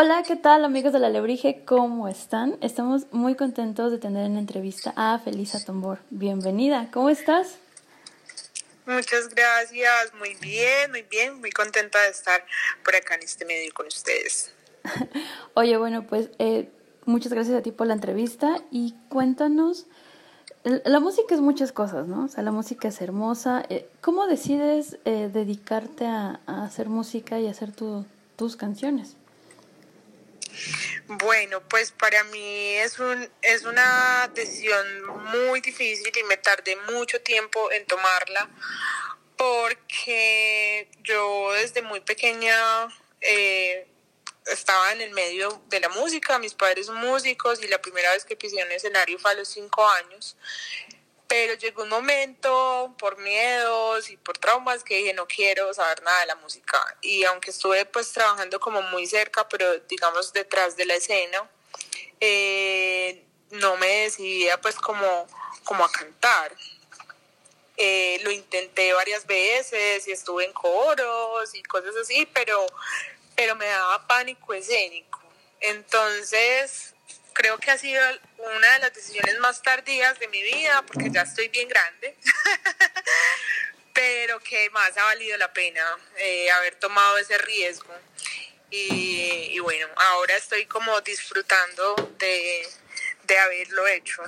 Hola, ¿qué tal amigos de la Lebrige? ¿Cómo están? Estamos muy contentos de tener en la entrevista a Felisa Tombor. Bienvenida, ¿cómo estás? Muchas gracias, muy bien, muy bien, muy contenta de estar por acá en este medio con ustedes. Oye, bueno, pues eh, muchas gracias a ti por la entrevista y cuéntanos, la música es muchas cosas, ¿no? O sea, la música es hermosa. Eh, ¿Cómo decides eh, dedicarte a, hacer música y hacer tus canciones? Bueno, pues para mí es, un, es una decisión muy difícil y me tardé mucho tiempo en tomarla porque yo desde muy pequeña eh, estaba en el medio de la música, mis padres son músicos y la primera vez que pisé un escenario fue a los cinco años. Pero llegó un momento por miedos y por traumas que dije no quiero saber nada de la música. Y aunque estuve pues trabajando como muy cerca, pero digamos detrás de la escena, eh, no me decidía pues como, como a cantar. Eh, lo intenté varias veces y estuve en coros y cosas así, pero, pero me daba pánico escénico. Entonces, creo que ha sido una de las decisiones más tardías de mi vida, porque ya estoy bien grande, pero que más ha valido la pena eh, haber tomado ese riesgo. Y, bueno, ahora estoy como disfrutando de, haberlo hecho.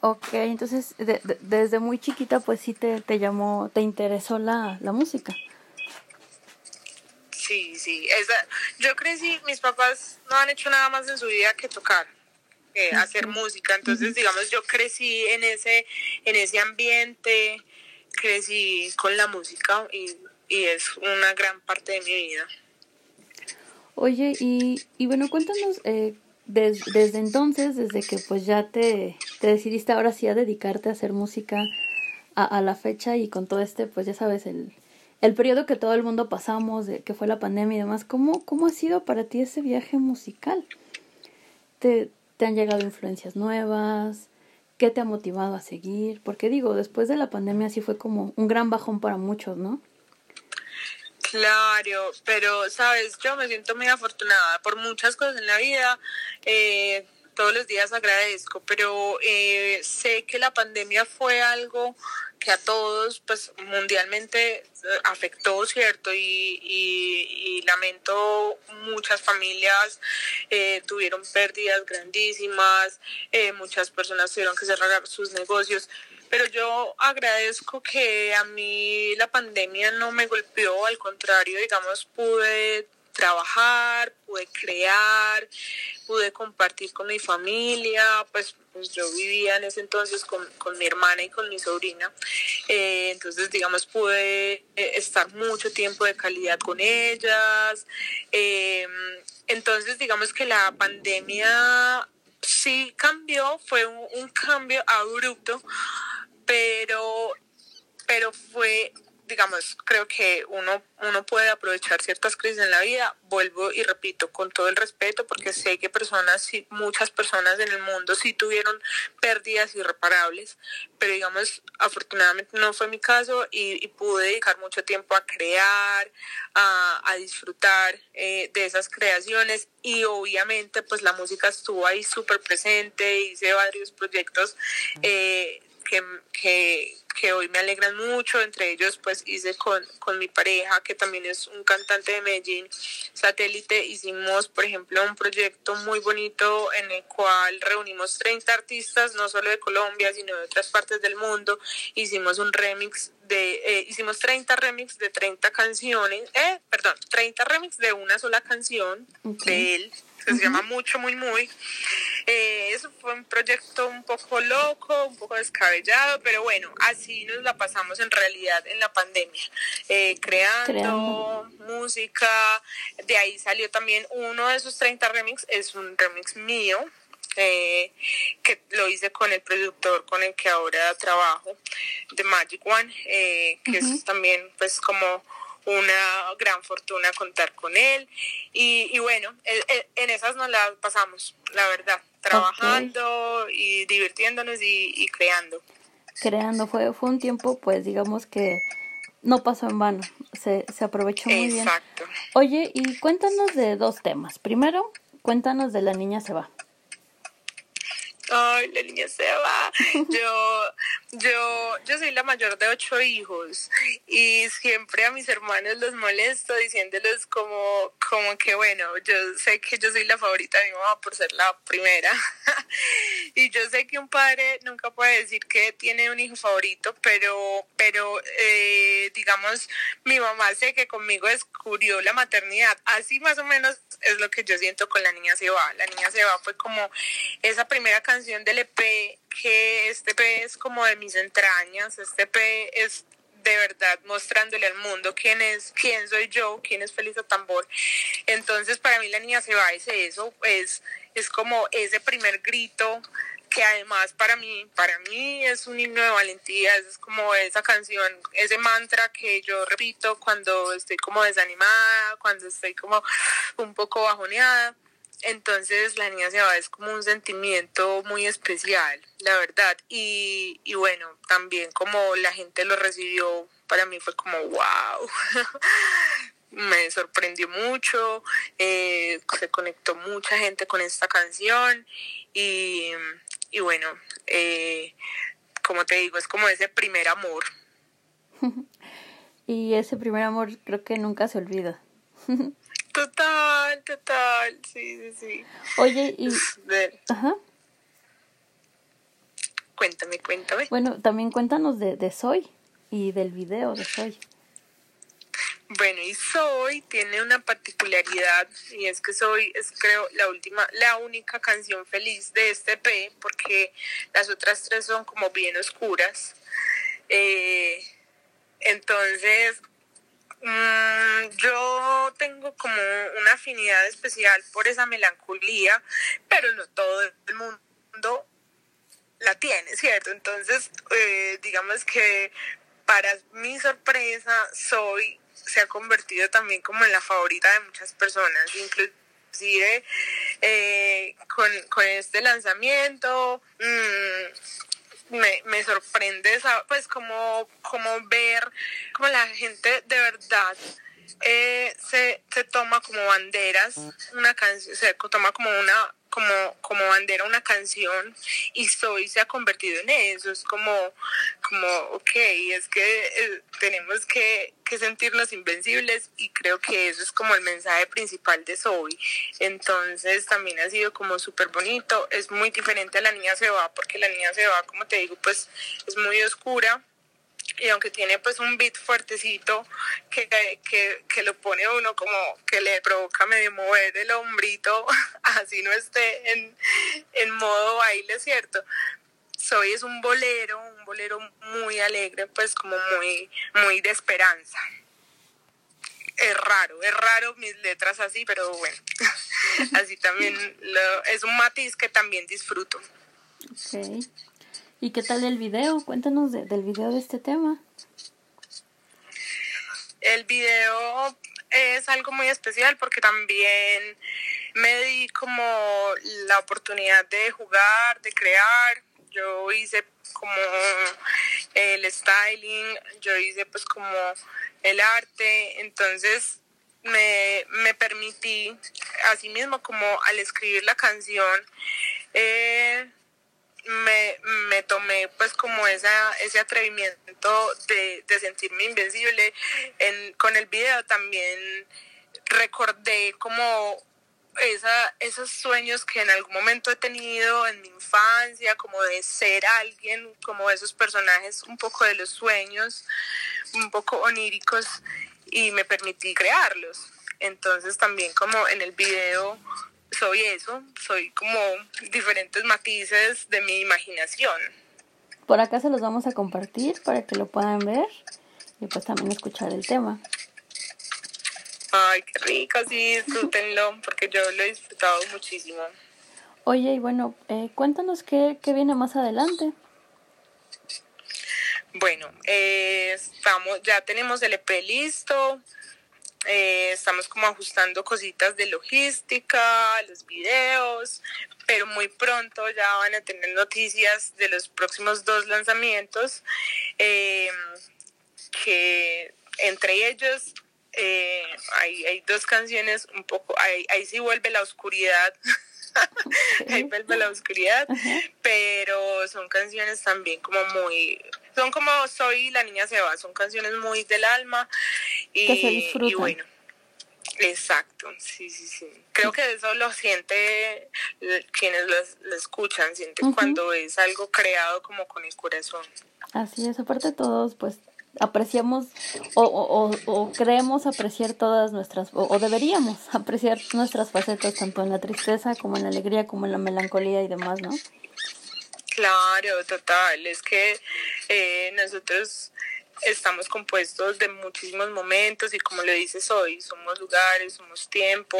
Ok, entonces desde muy chiquita pues sí te, te llamó, te interesó la, la música. Sí, sí. Esa, yo crecí, mis papás no han hecho nada más en su vida que tocar, hacer música. Entonces, digamos, yo crecí en ese, en ese ambiente, crecí con la música y, y es una gran parte de mi vida. Oye, y, y bueno, cuéntanos, eh, desde entonces, desde que pues ya te, te decidiste ahora sí a dedicarte a hacer música a, a la fecha y con todo este, pues ya sabes, el, el periodo que todo el mundo pasamos, de que fue la pandemia y demás, ¿cómo, cómo ha sido para ti ese viaje musical? ¿Te, ¿Te han llegado influencias nuevas? ¿Qué te ha motivado a seguir? Porque digo, después de la pandemia sí fue como un gran bajón para muchos, ¿no? Claro, pero sabes, yo me siento muy afortunada por muchas cosas en la vida. Eh, todos los días agradezco, pero eh, sé que la pandemia fue algo que a todos, pues mundialmente eh, afectó, ¿cierto? Y, lamento muchas familias eh, tuvieron pérdidas grandísimas, muchas personas tuvieron que cerrar sus negocios. Pero yo agradezco que a mí la pandemia no me golpeó, al contrario, digamos, pude trabajar, pude crear, pude compartir con mi familia, pues, pues yo vivía en ese entonces con, mi hermana y con mi sobrina, eh, entonces digamos pude eh, estar mucho tiempo de calidad con ellas, em, entonces digamos que la pandemia sí cambió, fue un, un cambio abrupto, pero pero fue digamos, creo que uno, uno puede aprovechar ciertas crisis en la vida, vuelvo y repito, con todo el respeto, porque sé que personas, muchas personas en el mundo sí tuvieron pérdidas irreparables, pero digamos, afortunadamente no fue mi caso y, pude dedicar mucho tiempo a crear, a, disfrutar eh, de esas creaciones y obviamente pues la música estuvo ahí súper presente, hice varios proyectos. Eh, que, que, hoy me alegran mucho, entre ellos pues hice con, con mi pareja, que también es un cantante de Medellín, satélite, hicimos por ejemplo un proyecto muy bonito en el cual reunimos 30 artistas, no solo de Colombia, sino de otras partes del mundo, hicimos un remix de, eh, hicimos 30 remix de 30 canciones, eh, perdón, 30 remix de una sola canción de él, que se llama Mucho, Muy, Muy. Eh, eso fue un proyecto un poco loco, un poco descabellado, pero bueno, así nos la pasamos en realidad en la pandemia, eh, creando, música. De ahí salió también uno de esos 30 remix, es un remix mío. Eh, que lo hice con el productor con el que ahora trabajo, de Magic One, que es también pues como una gran fortuna contar con él. Y, y bueno, en esas nos las pasamos, la verdad, trabajando y divirtiéndonos y, creando. Creando, fue, fue un tiempo, pues digamos que no pasó en vano, se, se aprovechó muy bien. Exacto. Oye, y cuéntanos de dos temas. Primero, cuéntanos de La Niña se va ay, la niña se va. Yo, yo, yo soy la mayor de ocho hijos y siempre a mis hermanos los molesto diciéndoles como, como que bueno, yo sé que yo soy la favorita de mi mamá por ser la primera. y yo sé que un padre nunca puede decir que tiene un hijo favorito, pero, pero eh, digamos, mi mamá sé que conmigo descubrió la maternidad. Así más o menos es lo que yo siento con la niña se va. La niña se va fue como esa primera canción del EP, que este EP es como de mis entrañas, este EP es de verdad mostrándole al mundo quién es, quién soy yo, quién es Feliz Tambor. Entonces para mí la niña se va es eso, es, es como ese primer grito que además para mí, para mí es un himno de valentía, es como esa canción, ese mantra que yo repito cuando estoy como desanimada, cuando estoy como un poco bajoneada. Entonces la niña se va, es como un sentimiento muy especial, la verdad. Y, y bueno, también como la gente lo recibió, para mí fue como, wow. me sorprendió mucho, eh, se conectó mucha gente con esta canción y, y bueno, eh, como te digo, es como ese primer amor. y ese primer amor creo que nunca se olvida. Total, total, sí, sí, sí. Oye, y... Ajá. Cuéntame, cuéntame. Bueno, también cuéntanos de, de Soy y del video de Soy. Bueno, y Soy tiene una particularidad y es que Soy es creo la última, la única canción feliz de este EP porque las otras tres son como bien oscuras. Eh, entonces Mm, yo tengo como una afinidad especial por esa melancolía, pero no todo el mundo la tiene, ¿cierto? Entonces, eh, digamos que para mi sorpresa, Soy se ha convertido también como en la favorita de muchas personas, inclusive eh, con, con este lanzamiento. Mmm, me, me sorprende, pues como ver como la gente de verdad eh, se, se toma como banderas una canción, se toma como una como, como bandera una canción y Soy se ha convertido en eso, es como, como ok, es que eh, tenemos que, que, sentirnos invencibles y creo que eso es como el mensaje principal de Soy. Entonces también ha sido como súper bonito, es muy diferente a La Niña Se Va, porque La Niña Se Va, como te digo, pues es muy oscura y aunque tiene pues un beat fuertecito que, que, que, lo pone uno como que le provoca medio mover el hombrito, así no esté en, en modo baile, ¿cierto? Soy es un bolero, un bolero muy alegre, pues como muy, muy de esperanza. Es raro, es raro mis letras así, pero bueno, así también es un matiz que también disfruto. Okay. ¿Y qué tal el video? Cuéntanos del video de este tema. El video es algo muy especial porque también me di como la oportunidad de jugar, de crear. Yo hice como el styling, yo hice pues como el arte, entonces me, me permití, así mismo como al escribir la canción, eh, me, me tomé pues como esa, ese atrevimiento de, de sentirme invencible. En, con el video también recordé como esa, esos sueños que en algún momento he tenido en mi infancia, como de ser alguien, como esos personajes un poco de los sueños, un poco oníricos, y me permití crearlos. Entonces también como en el video soy eso, soy como diferentes matices de mi imaginación. Por acá se los vamos a compartir para que lo puedan ver y pues también escuchar el tema. Ay, qué rico, sí, disfrútenlo, porque yo lo he disfrutado muchísimo. Oye, y bueno, eh, cuéntanos qué, qué viene más adelante. Bueno, eh, estamos, ya tenemos el EP listo, eh, estamos como ajustando cositas de logística, los videos, pero muy pronto ya van a tener noticias de los próximos dos lanzamientos. Eh, que entre ellos eh, hay, hay dos canciones un poco, ahí, ahí sí vuelve la oscuridad. ahí vuelve la oscuridad, pero son canciones también como muy, son como Soy la niña se va, son canciones muy del alma y, y bueno, Exacto, sí, sí, sí. Creo que eso lo siente quienes lo, escuchan, sienten cuando es algo creado como con el corazón. Así es, aparte todos, pues apreciamos o, o, o, creemos apreciar todas nuestras, o, deberíamos apreciar nuestras facetas, tanto en la tristeza como en la alegría, como en la melancolía y demás, ¿no? Claro, total. Es que eh, nosotros estamos compuestos de muchísimos momentos y como le dices hoy, somos lugares, somos tiempo,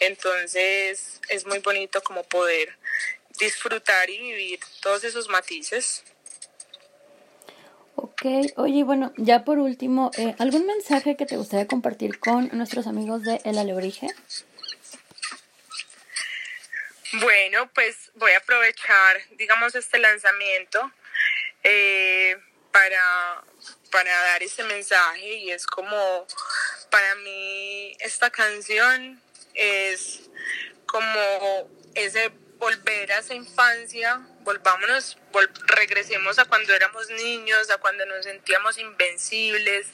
entonces es muy bonito como poder disfrutar y vivir todos esos matices. Ok, oye, bueno, ya por último, eh, ¿algún mensaje que te gustaría compartir con nuestros amigos de El Alebrije? Bueno, pues voy a aprovechar, digamos, este lanzamiento eh, para para dar ese mensaje y es como, para mí esta canción es como ese volver a esa infancia, volvámonos, regresemos a cuando éramos niños, a cuando nos sentíamos invencibles,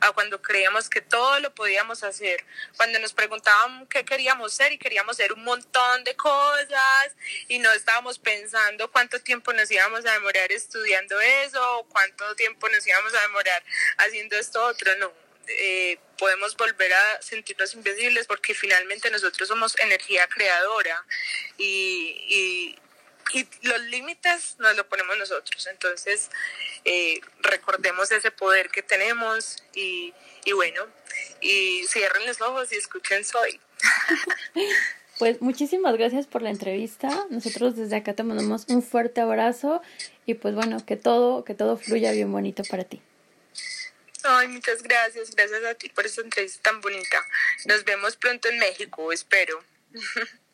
a cuando creíamos que todo lo podíamos hacer, cuando nos preguntaban qué queríamos ser y queríamos ser un montón de cosas y no estábamos pensando cuánto tiempo nos íbamos a demorar estudiando eso, o cuánto tiempo nos íbamos a demorar haciendo esto otro, no eh, podemos volver a sentirnos invencibles porque finalmente nosotros somos energía creadora y, y, los límites nos lo ponemos nosotros. Entonces, eh, recordemos ese poder que tenemos y, y bueno, y cierren los ojos y escuchen Soy. Pues muchísimas gracias por la entrevista. Nosotros desde acá te mandamos un fuerte abrazo y pues bueno, que todo, que todo fluya bien bonito para ti. Ay, muchas gracias. Gracias a ti por esta entrevista tan bonita. Nos vemos pronto en México, espero.